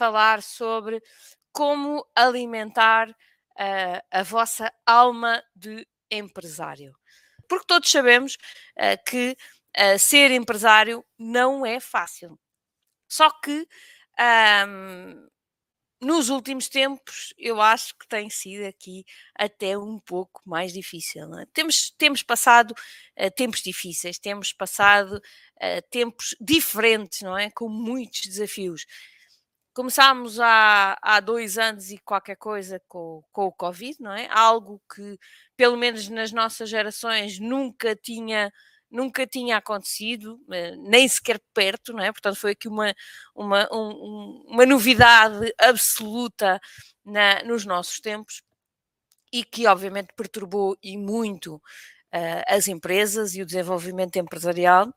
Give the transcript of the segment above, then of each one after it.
falar sobre como alimentar uh, a vossa alma de empresário. Porque todos sabemos uh, que uh, ser empresário não é fácil. Só que um, nos últimos tempos eu acho que tem sido aqui até um pouco mais difícil. É? Temos, temos passado uh, tempos difíceis, temos passado uh, tempos diferentes, não é? Com muitos desafios. Começámos há, há dois anos e qualquer coisa com, com o Covid, não é? Algo que, pelo menos nas nossas gerações, nunca tinha nunca tinha acontecido, eh, nem sequer perto, não é? Portanto, foi aqui uma, uma, um, uma novidade absoluta na, nos nossos tempos e que, obviamente, perturbou e muito uh, as empresas e o desenvolvimento empresarial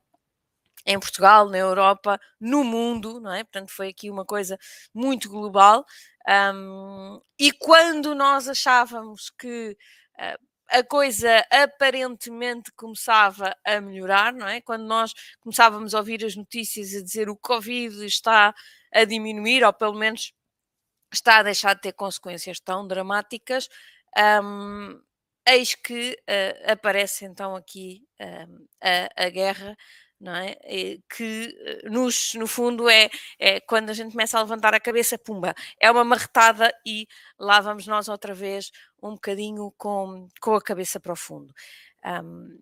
em Portugal, na Europa, no mundo, não é? Portanto, foi aqui uma coisa muito global. Um, e quando nós achávamos que uh, a coisa aparentemente começava a melhorar, não é? Quando nós começávamos a ouvir as notícias a dizer o Covid está a diminuir, ou pelo menos está a deixar de ter consequências tão dramáticas, um, eis que uh, aparece então aqui um, a, a guerra não é? Que eh, nos, no fundo é, é quando a gente começa a levantar a cabeça, pumba, é uma marretada e lá vamos nós outra vez um bocadinho com, com a cabeça para o fundo. Um,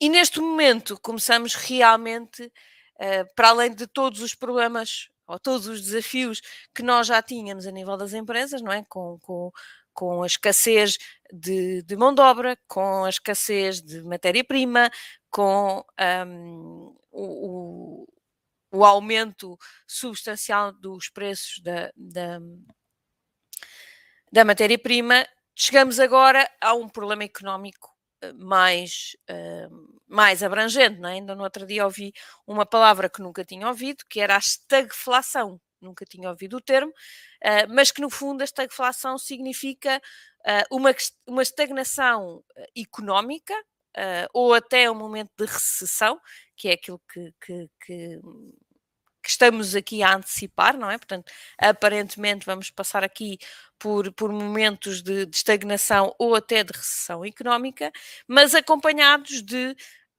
e neste momento começamos realmente, uh, para além de todos os problemas ou todos os desafios que nós já tínhamos a nível das empresas, não é? Com, com, com a escassez de, de, mão de obra, com a escassez de matéria-prima, com um, o, o, aumento substancial dos preços da, da, da matéria-prima, chegamos agora a um problema económico eh, mais, uh, mais abrangente. Não é? Ainda no outro dia ouvi uma palavra que nunca tinha ouvido, que era a estagflação. Nunca tinha ouvido o termo, uh, mas que no fundo a estagflação significa uh, uma, uma estagnação económica, uh, ou até um momento de recessão, que é aquilo que, que, que, que, estamos aqui a antecipar, não é? Portanto, aparentemente vamos passar aqui por, por momentos de, de estagnação ou até de recessão económica, mas acompanhados de,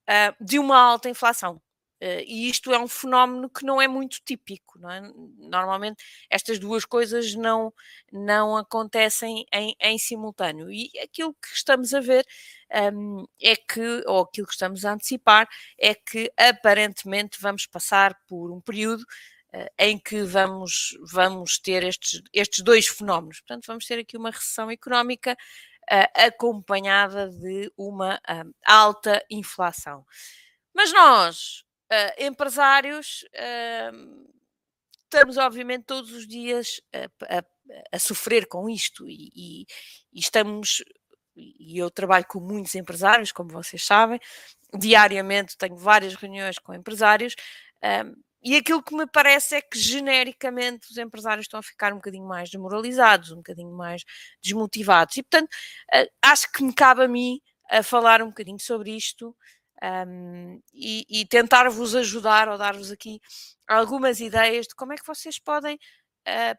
uh, de uma alta inflação. Uh, e isto é um fenómeno que não é muito típico, não é? Normalmente estas duas coisas não, não acontecem em, em simultâneo. E aquilo que estamos a ver um, é que, ou aquilo que estamos a antecipar, é que aparentemente vamos passar por um período uh, em que vamos, vamos ter estes, estes dois fenómenos. Portanto, vamos ter aqui uma recessão económica uh, acompanhada de uma alta inflação. Mas nós, uh, empresários, uh, estamos obviamente todos os dias a, a, a sofrer com isto e, e, e, estamos, e eu trabalho com muitos empresários, como vocês sabem, diariamente tenho várias reuniões com empresários. e aquilo que me parece é que genericamente os empresários estão a ficar um bocadinho mais desmoralizados, um bocadinho mais desmotivados. E portanto, uh, acho que me cabe a mim a falar um bocadinho sobre isto um, e, e tentar vos ajudar ou dar-vos aqui algumas ideias de como é que vocês podem uh,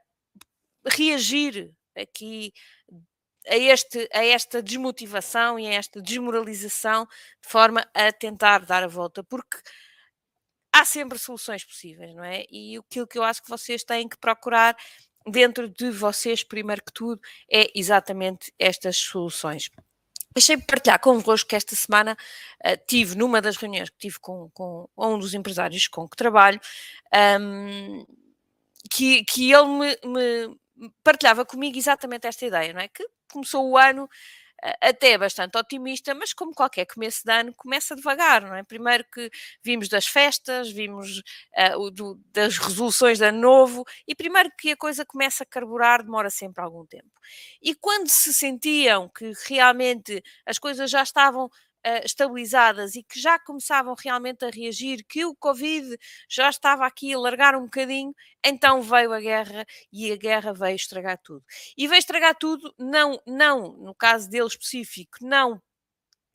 reagir aqui a, este, a esta desmotivação e a esta desmoralização de forma a tentar dar a volta, porque há sempre soluções possíveis, não é? E aquilo que eu acho que vocês têm que procurar dentro de vocês, primeiro que tudo, é exatamente estas soluções. Deixei-me partilhar convosco que esta semana uh, tive, numa das reuniões que tive com, com um dos empresários com que trabalho, um, que, que ele me, me, partilhava comigo exatamente esta ideia, não é? Que começou o ano até bastante otimista, mas como qualquer começo de ano, começa devagar, não é? Primeiro que vimos das festas, vimos uh, do, das resoluções de ano novo, e primeiro que a coisa começa a carburar, demora sempre algum tempo. E quando se sentiam que realmente as coisas já estavam uh, estabilizadas e que já começavam realmente a reagir, que o Covid já estava aqui a largar um bocadinho, então veio a guerra e a guerra veio estragar tudo. E veio estragar tudo, não, não no caso dele específico, não,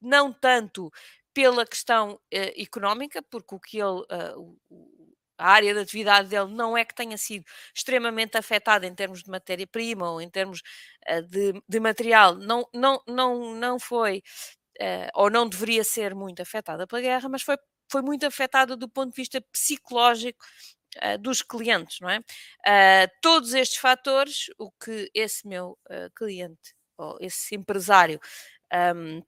não tanto pela questão uh, económica, porque o que ele, uh, a área de atividade dele não é que tenha sido extremamente afetada em termos de matéria-prima ou em termos uh, de, de, material, não, não, não, não foi ou não deveria ser muito afetada pela guerra, mas foi, foi muito afetada do ponto de vista psicológico uh, dos clientes, não é? todos estes fatores, o que esse meu cliente ou esse empresário um,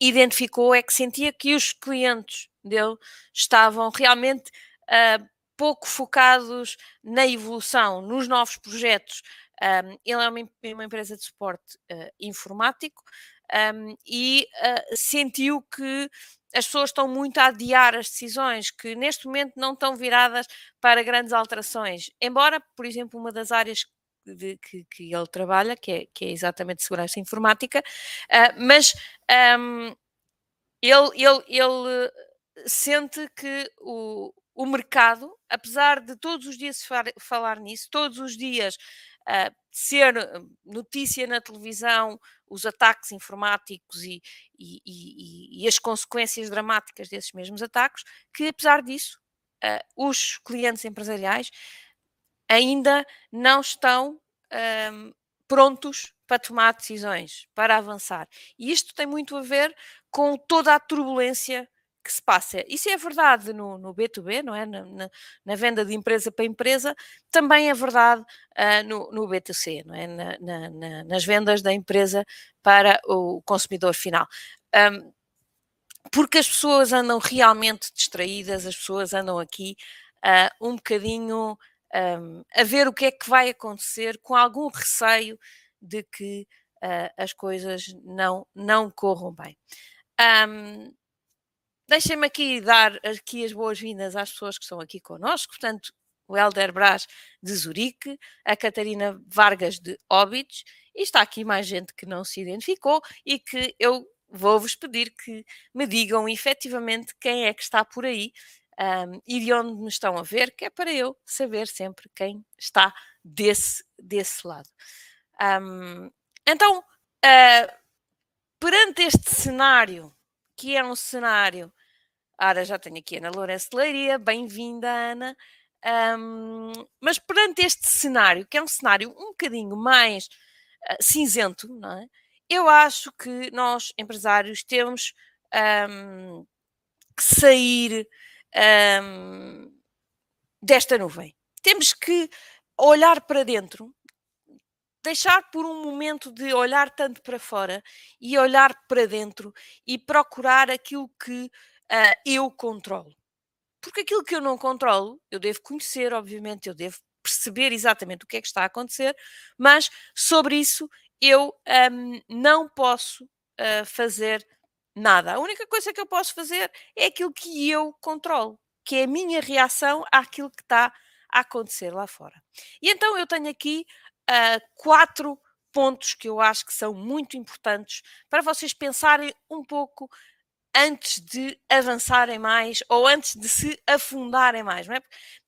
identificou é que sentia que os clientes dele estavam realmente uh, pouco focados na evolução, nos novos projetos. Um, ele é uma, uma, empresa de suporte uh, informático um, e uh, sentiu que as pessoas estão muito a adiar as decisões, que neste momento não estão viradas para grandes alterações. Embora, por exemplo, uma das áreas de, que, que, ele trabalha, que é, que é exatamente segurança informática, uh, mas um, ele, ele, ele sente que o, o mercado, apesar de todos os dias falar nisso, todos os dias uh, ser notícia na televisão, os ataques informáticos e, e, e, e, as consequências dramáticas desses mesmos ataques, que apesar disso, uh, os clientes empresariais ainda não estão um, prontos para tomar decisões, para avançar. E isto tem muito a ver com toda a turbulência que se passa. Isso é verdade no, no B2B, não é? Na, na, na, venda de empresa para empresa, também é verdade uh, no, no B2C, não é? Na, nas vendas da empresa para o consumidor final. Um, porque as pessoas andam realmente distraídas, as pessoas andam aqui uh, um bocadinho um, a ver o que é que vai acontecer, com algum receio de que uh, as coisas não, não corram bem. Um, Deixem-me aqui dar aqui as boas-vindas às pessoas que estão aqui connosco, portanto, o Helder Brás de Zurique, a Catarina Vargas de Óbidos, e está aqui mais gente que não se identificou e que eu vou-vos pedir que me digam efetivamente quem é que está por aí um, e de onde me estão a ver, que é para eu saber sempre quem está desse, desse lado. Um, então, uh, perante este cenário, que é um cenário Ora, já tenho aqui Ana Lourenço de Leiria, bem-vinda, Ana. Um, mas perante este cenário, que é um cenário um bocadinho mais uh, cinzento, não é? eu acho que nós, empresários, temos um, que sair um, desta nuvem. Temos que olhar para dentro, deixar por um momento de olhar tanto para fora e olhar para dentro e procurar aquilo que uh, eu controlo. Porque aquilo que eu não controlo, eu devo conhecer, obviamente, eu devo perceber exatamente o que é que está a acontecer, mas sobre isso eu um, não posso uh, fazer nada. A única coisa que eu posso fazer é aquilo que eu controlo, que é a minha reação àquilo que está a acontecer lá fora. E então eu tenho aqui uh, quatro pontos que eu acho que são muito importantes para vocês pensarem um pouco antes de avançarem mais ou antes de se afundarem mais, não é?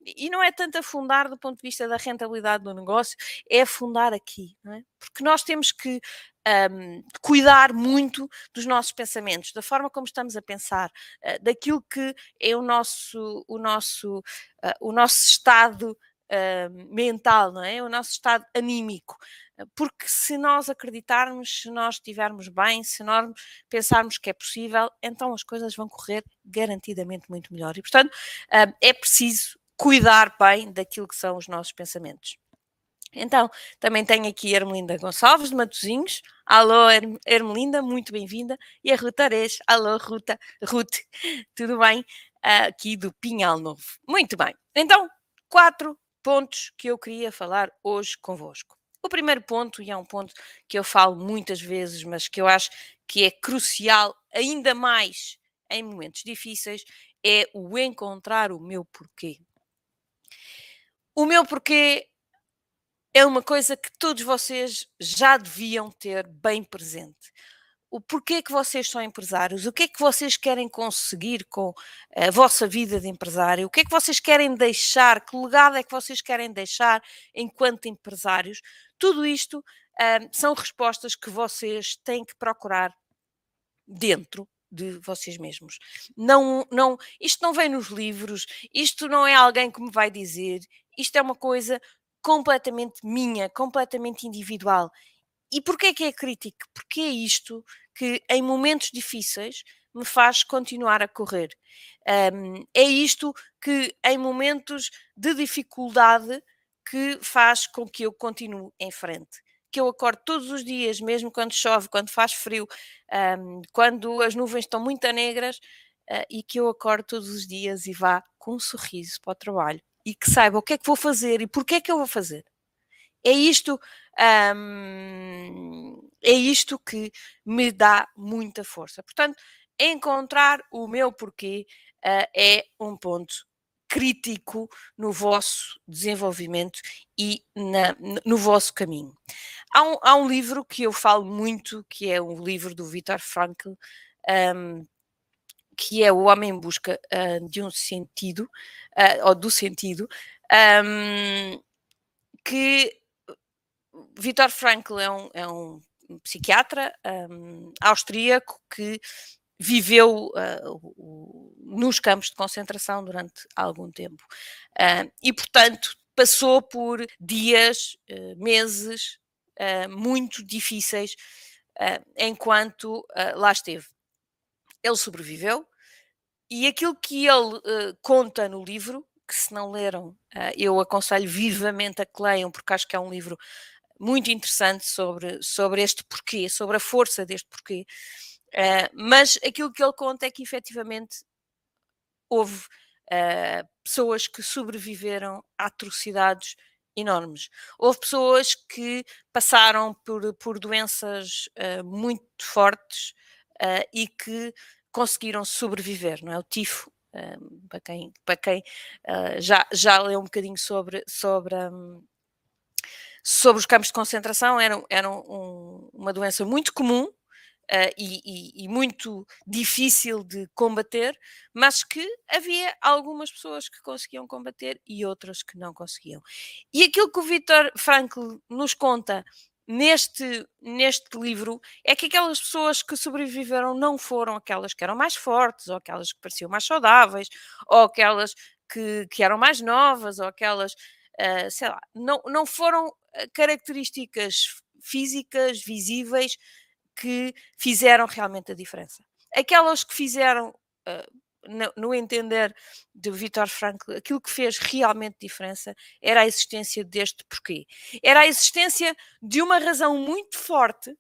E não é tanto afundar do ponto de vista da rentabilidade do negócio, é afundar aqui, não é? Porque nós temos que um, cuidar muito dos nossos pensamentos, da forma como estamos a pensar, uh, daquilo que é o nosso, o nosso, uh, o nosso estado uh, mental, não é? O nosso estado anímico porque se nós acreditarmos, se nós estivermos bem, se nós pensarmos que é possível, então as coisas vão correr garantidamente muito melhor. E, portanto, é preciso cuidar bem daquilo que são os nossos pensamentos. Então, também tenho aqui a Ermelinda Gonçalves de Matozinhos. Alô, Ermelinda, muito bem-vinda. E a Ruta Ares. Alô, Ruta, Ruth, tudo bem? Aqui do Pinhal Novo. Muito bem. Então, quatro pontos que eu queria falar hoje convosco. O primeiro ponto, e é um ponto que eu falo muitas vezes, mas que eu acho que é crucial, ainda mais em momentos difíceis, é o encontrar o meu porquê. O meu porquê é uma coisa que todos vocês já deviam ter bem presente o porquê que vocês são empresários, o que é que vocês querem conseguir com a vossa vida de empresário, o que é que vocês querem deixar, que legado é que vocês querem deixar enquanto empresários. Tudo isto são respostas que vocês têm que procurar dentro de vocês mesmos. Não, não, isto não vem nos livros, isto não é alguém que me vai dizer, isto é uma coisa completamente minha, completamente individual. E porquê que é crítico? Porque é isto que em momentos difíceis me faz continuar a correr. Um, é isto que em momentos de dificuldade que faz com que eu continue em frente. Que eu acordo todos os dias, mesmo quando chove, quando faz frio, um, quando as nuvens estão muito negras, uh, e que eu acordo todos os dias e vá com um sorriso para o trabalho e que saiba o que é que vou fazer e porquê é que eu vou fazer. É isto, um, é isto que me dá muita força. Portanto, encontrar o meu porquê uh, é um ponto crítico no vosso desenvolvimento e na, no vosso caminho. Há um, há um, livro que eu falo muito, que é um livro do Viktor Frankl, um, que é O Homem em Busca uh, de um Sentido, uh, ou do Sentido, um, que Viktor Frankl é um, é um psiquiatra austríaco que viveu uh, nos campos de concentração durante algum tempo. Uh, e, portanto, passou por dias, uh, meses muito difíceis enquanto lá esteve. Ele sobreviveu e aquilo que ele conta no livro, que se não leram, eu aconselho vivamente a que leiam, porque acho que é um livro muito interessante sobre, sobre este porquê, sobre a força deste porquê. Uh, mas aquilo que ele conta é que efetivamente houve uh, pessoas que sobreviveram a atrocidades enormes. Houve pessoas que passaram por, por doenças uh, muito fortes e que conseguiram sobreviver, não é? O tifo, para quem, para quem já, já leu um bocadinho sobre, sobre, um, sobre os campos de concentração, era, era um, uma doença muito comum, Uh, e, e, e, muito difícil de combater, mas que havia algumas pessoas que conseguiam combater e outras que não conseguiam. E aquilo que o Viktor Frankl nos conta neste, neste livro é que aquelas pessoas que sobreviveram não foram aquelas que eram mais fortes, ou aquelas que pareciam mais saudáveis, ou aquelas que, que eram mais novas, ou aquelas, uh, sei lá, não, não foram ah, características físicas visíveis que fizeram realmente a diferença. Aquelas que fizeram, uh, no, entender de Viktor Frankl, aquilo que fez realmente diferença era a existência deste porquê. Era a existência de uma razão muito forte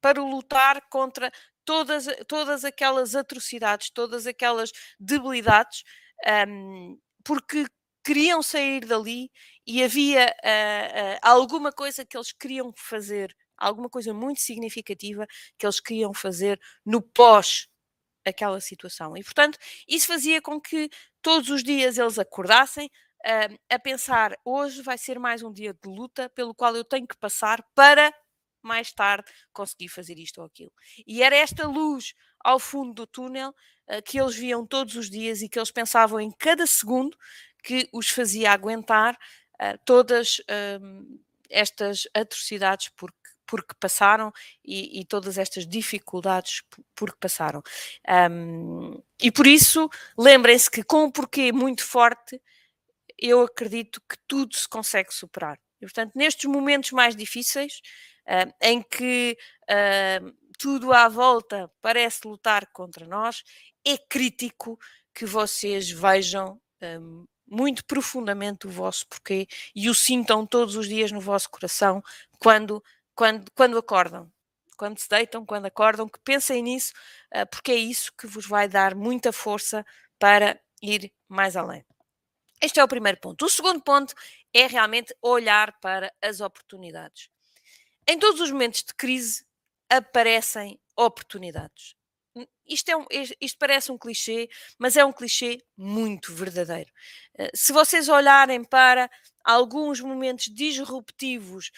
para lutar contra todas, todas aquelas atrocidades, todas aquelas debilidades, um, porque queriam sair dali e havia uh, alguma coisa que eles queriam fazer alguma coisa muito significativa que eles queriam fazer no pós aquela situação. E, portanto, isso fazia com que todos os dias eles acordassem uh, a pensar: hoje vai ser mais um dia de luta pelo qual eu tenho que passar para mais tarde conseguir fazer isto ou aquilo. E era esta luz ao fundo do túnel uh, que eles viam todos os dias e que eles pensavam em cada segundo que os fazia aguentar uh, todas estas atrocidades porque porque passaram e, e, todas estas dificuldades por que passaram. Um, e por isso, lembrem-se que com um porquê muito forte, eu acredito que tudo se consegue superar. E, portanto, nestes momentos mais difíceis, uh, em que uh, tudo à volta parece lutar contra nós, é crítico que vocês vejam um, muito profundamente o vosso porquê e o sintam todos os dias no vosso coração quando quando, quando acordam, quando se deitam, quando acordam, que pensem nisso, uh, porque é isso que vos vai dar muita força para ir mais além. Este é o primeiro ponto. O segundo ponto é realmente olhar para as oportunidades. Em todos os momentos de crise aparecem oportunidades. Isto, é um, isto parece um clichê, mas é um clichê muito verdadeiro. Uh, se vocês olharem para alguns momentos disruptivos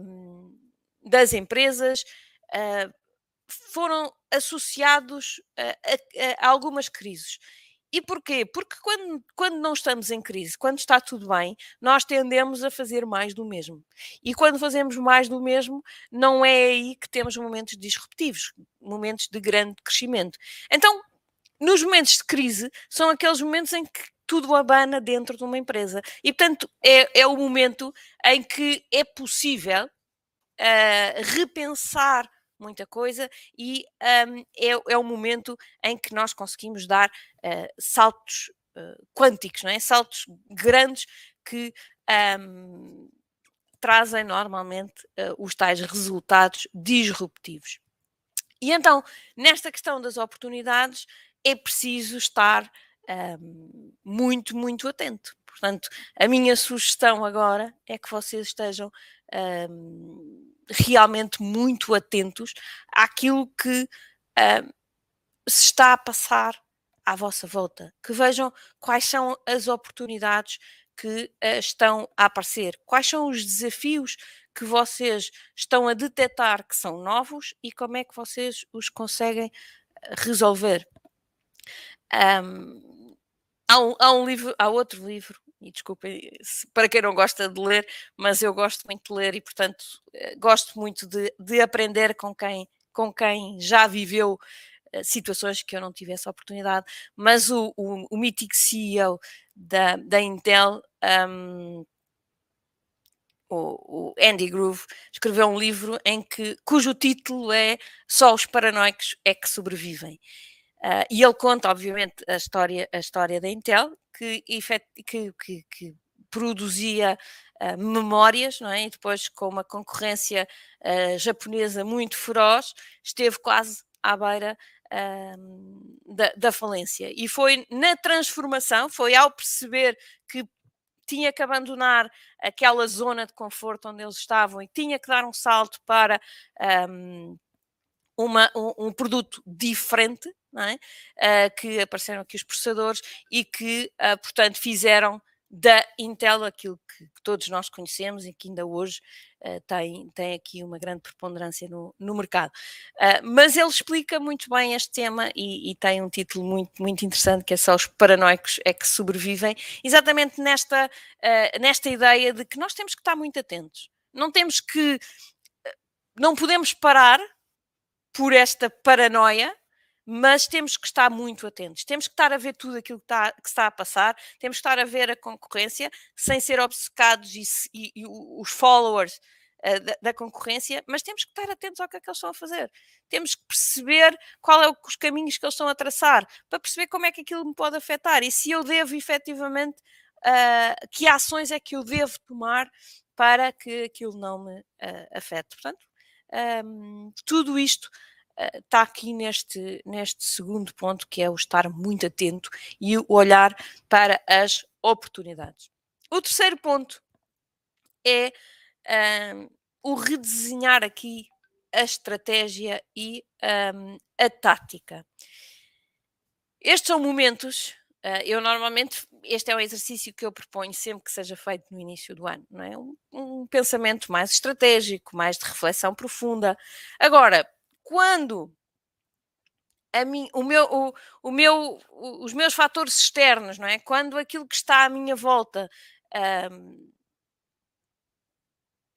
um, das empresas uh, foram associados a, a, a, algumas crises. e porquê? Porque quando, quando não estamos em crise, quando está tudo bem, nós tendemos a fazer mais do mesmo. E quando fazemos mais do mesmo, não é aí que temos momentos disruptivos, momentos de grande crescimento. Então, nos momentos de crise, são aqueles momentos em que tudo abana dentro de uma empresa. E, portanto, é, é o momento em que é possível repensar muita coisa e um, é, é o momento em que nós conseguimos dar uh, saltos uh, quânticos, não é? saltos grandes que um, trazem normalmente uh, os tais resultados disruptivos. E então, nesta questão das oportunidades, é preciso estar um, muito, muito atento. Portanto, a minha sugestão agora é que vocês estejam um, realmente muito atentos àquilo que uh, se está a passar à vossa volta, que vejam quais são as oportunidades que uh, estão a aparecer, quais são os desafios que vocês estão a detectar que são novos e como é que vocês os conseguem ah, resolver. Um, há, um, há um livro, há outro livro e desculpem para quem não gosta de ler, mas eu gosto muito de ler e, portanto, eh, gosto muito de, de aprender com quem, com quem já viveu eh, situações que eu não tivesse a oportunidade. Mas o, o, o mítico CEO da, da Intel, um, o, Andy Groove, escreveu um livro em que, cujo título é Só os paranoicos é que sobrevivem. Uh, e ele conta, obviamente, a história, a história da Intel, que, que, que, que produzia uh, memórias, não é? E depois, com uma concorrência uh, japonesa muito feroz, esteve quase à beira da, da, falência. E foi na transformação, foi ao perceber que tinha que abandonar aquela zona de conforto onde eles estavam e tinha que dar um salto para um, uma, um, um produto diferente, é? uh, que apareceram aqui os processadores e que, uh, portanto, fizeram da Intel aquilo que, que, todos nós conhecemos e que ainda hoje uh, tem, tem aqui uma grande preponderância no, no mercado. Mas ele explica muito bem este tema e, e, tem um título muito, muito interessante que é só os paranoicos é que sobrevivem, exatamente nesta, nesta ideia de que nós temos que estar muito atentos. Não temos que. Não podemos parar por esta paranoia mas temos que estar muito atentos, temos que estar a ver tudo aquilo que está, que está a passar, temos que estar a ver a concorrência sem ser obcecados e, e, e os followers uh, da, da, concorrência, mas temos que estar atentos ao que é que eles estão a fazer. Temos que perceber qual é o, os caminhos que eles estão a traçar, para perceber como é que aquilo me pode afetar e se eu devo efetivamente, uh, que ações é que eu devo tomar para que aquilo não me uh, afete. Portanto, um, tudo isto está aqui neste, neste segundo ponto, que é o estar muito atento e o olhar para as oportunidades. O terceiro ponto é um, o redesenhar aqui a estratégia e um, a tática. Estes são momentos, uh, eu normalmente, este é um exercício que eu proponho sempre que seja feito no início do ano, não é? Um, um pensamento mais estratégico, mais de reflexão profunda. Agora, quando mim, o meu, o, o meu, os meus fatores externos, não é? Quando aquilo que está à minha volta um,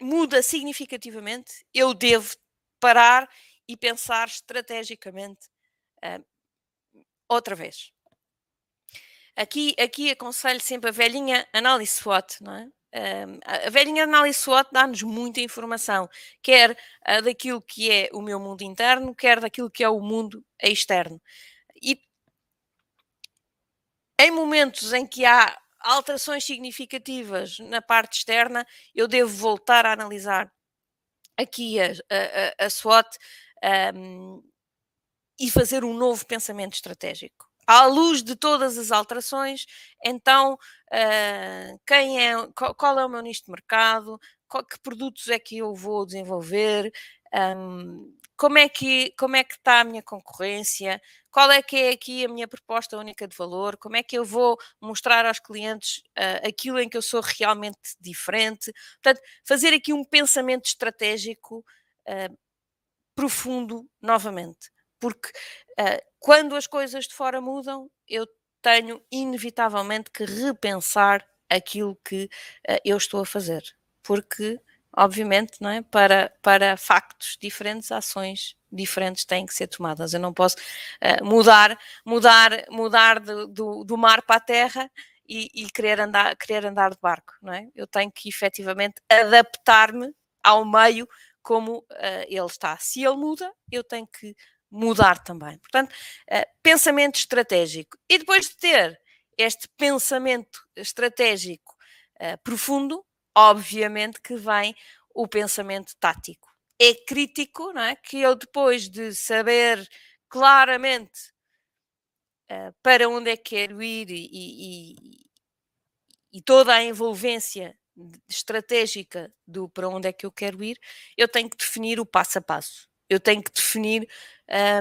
muda significativamente, eu devo parar e pensar estrategicamente um, outra vez. Aqui, aqui aconselho sempre a velhinha análise SWOT, não é? a velhinha análise SWOT dá-nos muita informação, quer uh, daquilo que é o meu mundo interno, quer daquilo que é o mundo externo. E em momentos em que há alterações significativas na parte externa, eu devo voltar a analisar aqui a, a, a SWOT um, e fazer um novo pensamento estratégico à luz de todas as alterações, então uh, quem é, qual, qual, é o meu nicho de mercado, qual, que produtos é que eu vou desenvolver, um, como é que como é que está a minha concorrência, qual é que é aqui a minha proposta única de valor, como é que eu vou mostrar aos clientes uh, aquilo em que eu sou realmente diferente. Portanto, fazer aqui um pensamento estratégico uh, profundo novamente porque uh, quando as coisas de fora mudam, eu tenho inevitavelmente que repensar aquilo que uh, eu estou a fazer, porque obviamente, não é? Para, para factos diferentes, ações diferentes têm que ser tomadas. Eu não posso uh, mudar, mudar, mudar do, do, do, mar para a terra e, e, querer, andar, querer andar de barco, não é? Eu tenho que efetivamente adaptar-me ao meio como uh, ele está. Se ele muda, eu tenho que mudar também. Portanto, uh, pensamento estratégico. E depois de ter este pensamento estratégico uh, profundo, obviamente que vem o pensamento tático. É crítico, não é? Que eu depois de saber claramente uh, para onde é que quero ir e, e, e toda a envolvência estratégica do para onde é que eu quero ir, eu tenho que definir o passo a passo. Eu tenho que definir,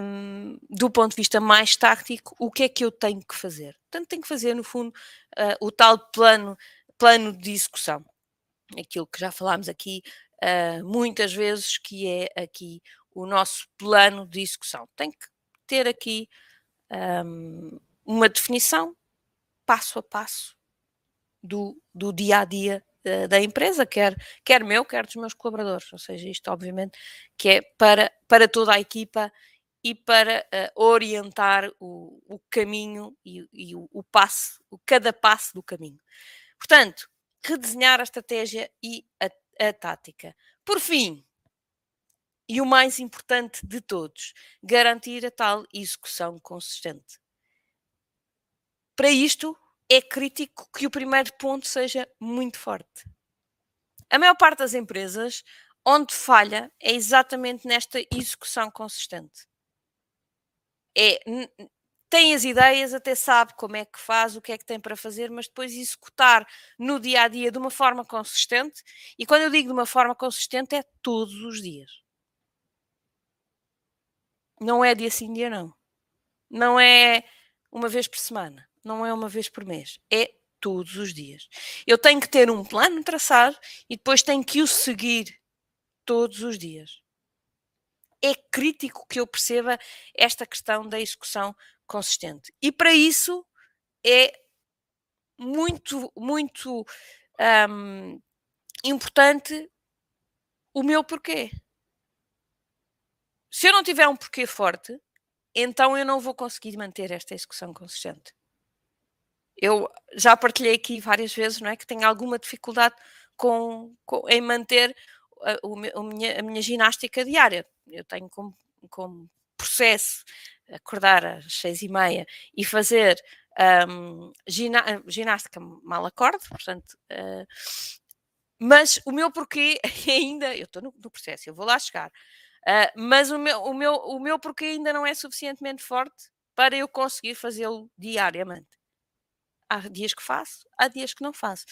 um, do ponto de vista mais tático, o que é que eu tenho que fazer. Portanto, tenho que fazer, no fundo, uh, o tal plano, plano de execução. Aquilo que já falámos aqui uh, muitas vezes, que é aqui o nosso plano de execução. Tem que ter aqui um, uma definição, passo a passo, do, do dia a dia da empresa, quer, quer meu, quer dos meus colaboradores. Ou seja, isto obviamente que é para, para toda a equipa e para uh, orientar o, o caminho e, e o, o, passo, o, cada passo do caminho. Portanto, redesenhar a estratégia e a, a tática. Por fim, e o mais importante de todos, garantir a tal execução consistente. Para isto, é crítico que o primeiro ponto seja muito forte. A maior parte das empresas, onde falha, é exatamente nesta execução consistente. É, tem as ideias, até sabe como é que faz, o que é que tem para fazer, mas depois executar no dia a dia de uma forma consistente, e quando eu digo de uma forma consistente, é todos os dias. Não é dia sim, dia não. Não é uma vez por semana não é uma vez por mês, é todos os dias. Eu tenho que ter um plano traçado e depois tenho que o seguir todos os dias. É crítico que eu perceba esta questão da execução consistente. E para isso é muito, muito um, importante o meu porquê. Se eu não tiver um porquê forte, então eu não vou conseguir manter esta execução consistente eu já partilhei aqui várias vezes, não é? Que tenho alguma dificuldade com, com em manter a, a, minha, a, minha, ginástica diária. Eu tenho como, como processo acordar às seis e meia e fazer um, ginástica mal acordo, portanto, uh, mas o meu porquê ainda, eu estou no, no, processo, eu vou lá chegar, uh, mas o meu, o, meu, o meu porquê ainda não é suficientemente forte para eu conseguir fazê-lo diariamente. Há dias que faço, há dias que não faço.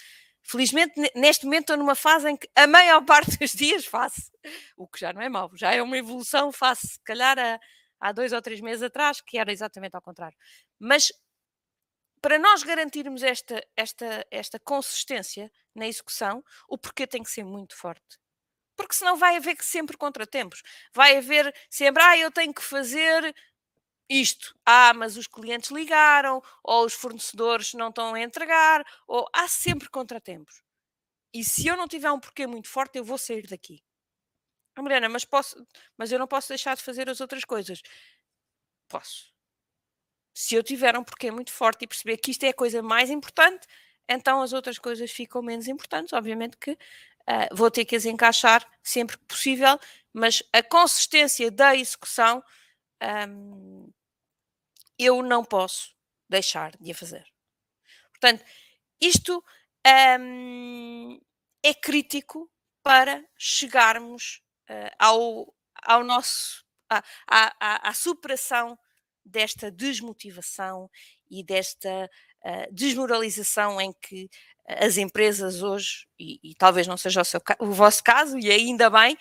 Felizmente, neste momento, estou numa fase em que a maior parte dos dias faço, o que já não é mau, já é uma evolução, faço, se calhar, há, há dois ou três meses atrás, que era exatamente ao contrário. Mas para nós garantirmos esta, esta, esta consistência na execução, o porquê tem que ser muito forte. Porque senão vai haver sempre contratempos. Vai haver sempre, ah, eu tenho que fazer isto, ah, mas os clientes ligaram, ou os fornecedores não estão a entregar, ou há sempre contratempos. E se eu não tiver um porquê muito forte, eu vou sair daqui. Ah, Mariana, mas, posso, mas eu não posso deixar de fazer as outras coisas. Posso. Se eu tiver um porquê muito forte e perceber que isto é a coisa mais importante, então as outras coisas ficam menos importantes. Obviamente que uh, vou ter que as encaixar sempre que possível, mas a consistência da execução um, eu não posso deixar de a fazer. Portanto, isto um, é crítico para chegarmos uh, ao, ao nosso à, à, à, superação desta desmotivação e desta uh, desmoralização em que as empresas hoje, e, e talvez não seja o, seu, o vosso caso, e ainda bem,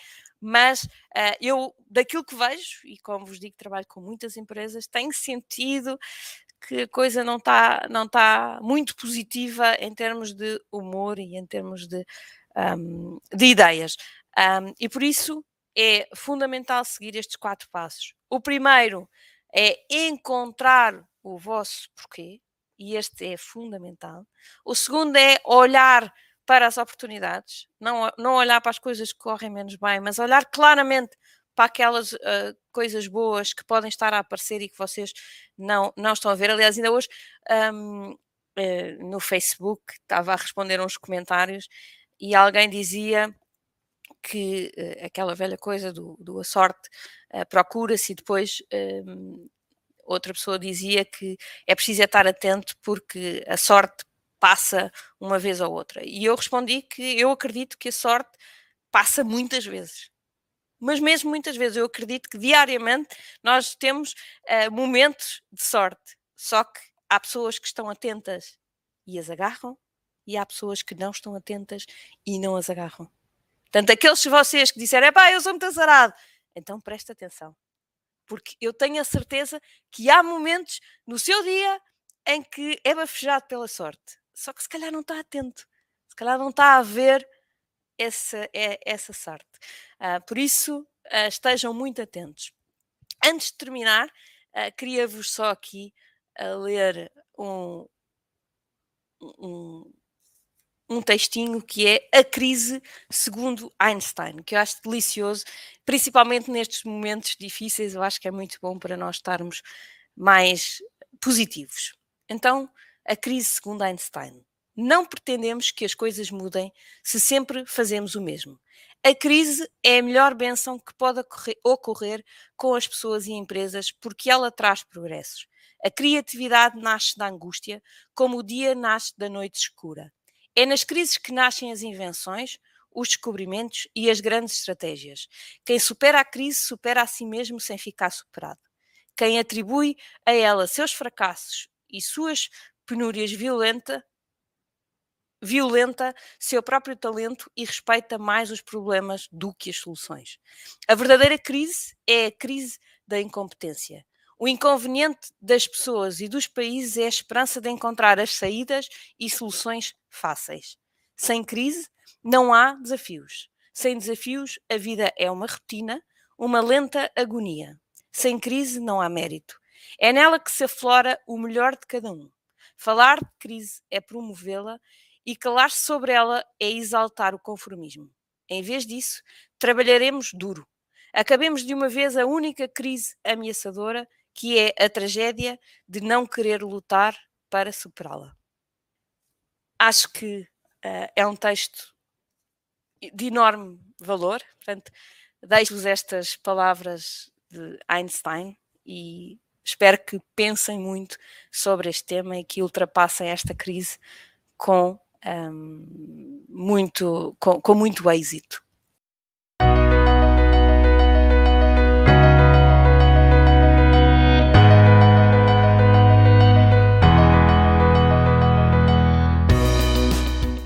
mas uh, eu, daquilo que vejo, e como vos digo, trabalho com muitas empresas, tenho sentido que a coisa não está não tá muito positiva em termos de humor e em termos de, um, de ideias. Um, e por isso é fundamental seguir estes quatro passos. O primeiro é encontrar o vosso porquê, e este é fundamental. O segundo é olhar para as oportunidades, não, não olhar para as coisas que correm menos bem, mas olhar claramente para aquelas uh, coisas boas que podem estar a aparecer e que vocês não, não estão a ver. Aliás, ainda hoje um, uh, eh, no Facebook estava a responder uns comentários e alguém dizia que uh, aquela velha coisa do, do a sorte procura-se e depois um, outra pessoa dizia que é preciso é estar atento porque a sorte passa uma vez ou outra. E eu respondi que eu acredito que a sorte passa muitas vezes. Mas mesmo muitas vezes. Eu acredito que diariamente nós temos uh, momentos de sorte, só que há pessoas que estão atentas e as agarram, e há pessoas que não estão atentas e não as agarram. Portanto, aqueles de vocês que disseram, é pá, eu sou muito azarado, então presta atenção, porque eu tenho a certeza que há momentos no seu dia em que é bafejado pela sorte, só que se calhar não está atento, se calhar não está a ver essa, é, essa sorte. Uh, por isso, uh, estejam muito atentos. Antes de terminar, uh, queria-vos só aqui ler um, um, um textinho que é A Crise segundo Einstein, que eu acho delicioso, principalmente nestes momentos difíceis, eu acho que é muito bom para nós estarmos mais positivos. Então, A Crise segundo Einstein. Não pretendemos que as coisas mudem se sempre fazemos o mesmo. A crise é a melhor benção que pode ocorrer com as pessoas e empresas porque ela traz progressos. A criatividade nasce da angústia, como o dia nasce da noite escura. É nas crises que nascem as invenções, os descobrimentos e as grandes estratégias. Quem supera a crise supera a si mesmo sem ficar superado. Quem atribui a ela seus fracassos e suas penúrias violenta, violenta seu próprio talento e respeita mais os problemas do que as soluções. A verdadeira crise é a crise da incompetência. O inconveniente das pessoas e dos países é a esperança de encontrar as saídas e soluções fáceis. Sem crise, não há desafios. Sem desafios, a vida é uma rotina, uma lenta agonia. Sem crise, não há mérito. É nela que se aflora o melhor de cada um. Falar de crise é promovê-la e calar-se sobre ela é exaltar o conformismo. Em vez disso, trabalharemos duro. Acabemos de uma vez a única crise ameaçadora, que é a tragédia de não querer lutar para superá-la. Acho que uh, é um texto de enorme valor, portanto, deixo-vos estas palavras de Einstein e espero que pensem muito sobre este tema e que ultrapassem esta crise com um, muito, com, com muito êxito.